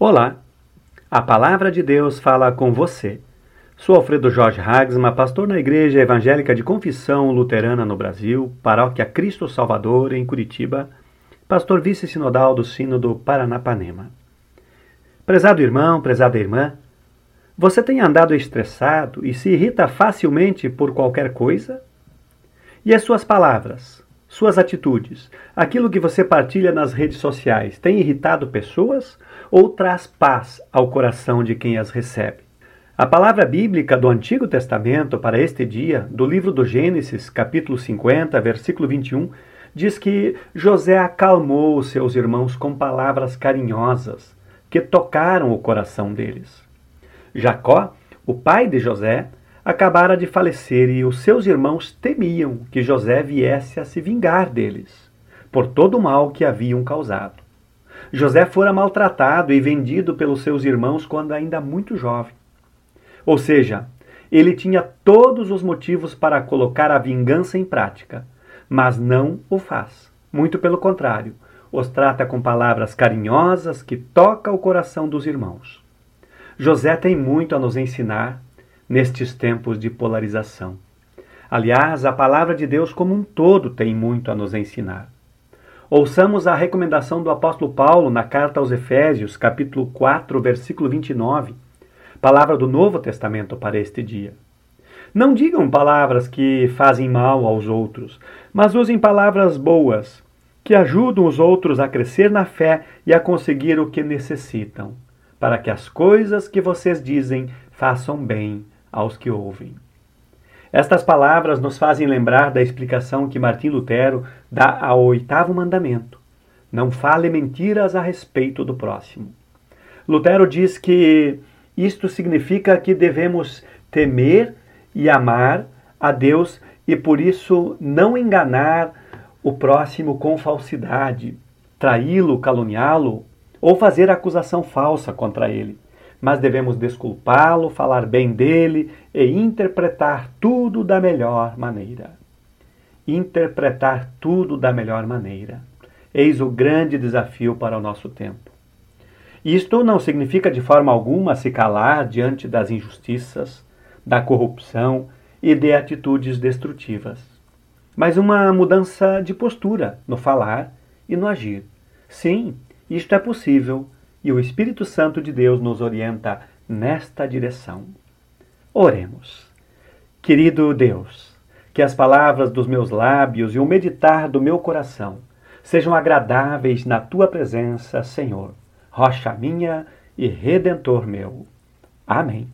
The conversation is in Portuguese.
Olá, a palavra de Deus fala com você. Sou Alfredo Jorge Hagsma, pastor na Igreja Evangélica de Confissão Luterana no Brasil, Paróquia Cristo Salvador, em Curitiba, pastor vice-sinodal do Sínodo Paranapanema. Prezado irmão, prezada irmã, você tem andado estressado e se irrita facilmente por qualquer coisa? E as suas palavras, suas atitudes, aquilo que você partilha nas redes sociais, tem irritado pessoas ou traz paz ao coração de quem as recebe? A palavra bíblica do Antigo Testamento para este dia, do livro do Gênesis, capítulo 50, versículo 21, diz que José acalmou seus irmãos com palavras carinhosas que tocaram o coração deles. Jacó, o pai de José, acabara de falecer e os seus irmãos temiam que José viesse a se vingar deles, por todo o mal que haviam causado. José fora maltratado e vendido pelos seus irmãos quando ainda muito jovem. Ou seja, ele tinha todos os motivos para colocar a vingança em prática, mas não o faz. Muito pelo contrário, os trata com palavras carinhosas que tocam o coração dos irmãos. José tem muito a nos ensinar nestes tempos de polarização. Aliás, a palavra de Deus como um todo tem muito a nos ensinar. Ouçamos a recomendação do apóstolo Paulo na carta aos Efésios, capítulo 4, versículo 29, palavra do Novo Testamento para este dia. Não digam palavras que fazem mal aos outros, mas usem palavras boas, que ajudam os outros a crescer na fé e a conseguir o que necessitam, para que as coisas que vocês dizem façam bem aos que ouvem. Estas palavras nos fazem lembrar da explicação que Martim Lutero dá ao oitavo mandamento: Não fale mentiras a respeito do próximo. Lutero diz que isto significa que devemos temer e amar a Deus e por isso não enganar o próximo com falsidade, traí-lo, caluniá-lo ou fazer acusação falsa contra ele mas devemos desculpá-lo, falar bem dele e interpretar tudo da melhor maneira. Interpretar tudo da melhor maneira. Eis o grande desafio para o nosso tempo. Isto não significa de forma alguma se calar diante das injustiças, da corrupção e de atitudes destrutivas, mas uma mudança de postura no falar e no agir. Sim, isto é possível e o Espírito Santo de Deus nos orienta nesta direção. Oremos. Querido Deus, que as palavras dos meus lábios e o meditar do meu coração sejam agradáveis na tua presença, Senhor, rocha minha e redentor meu. Amém.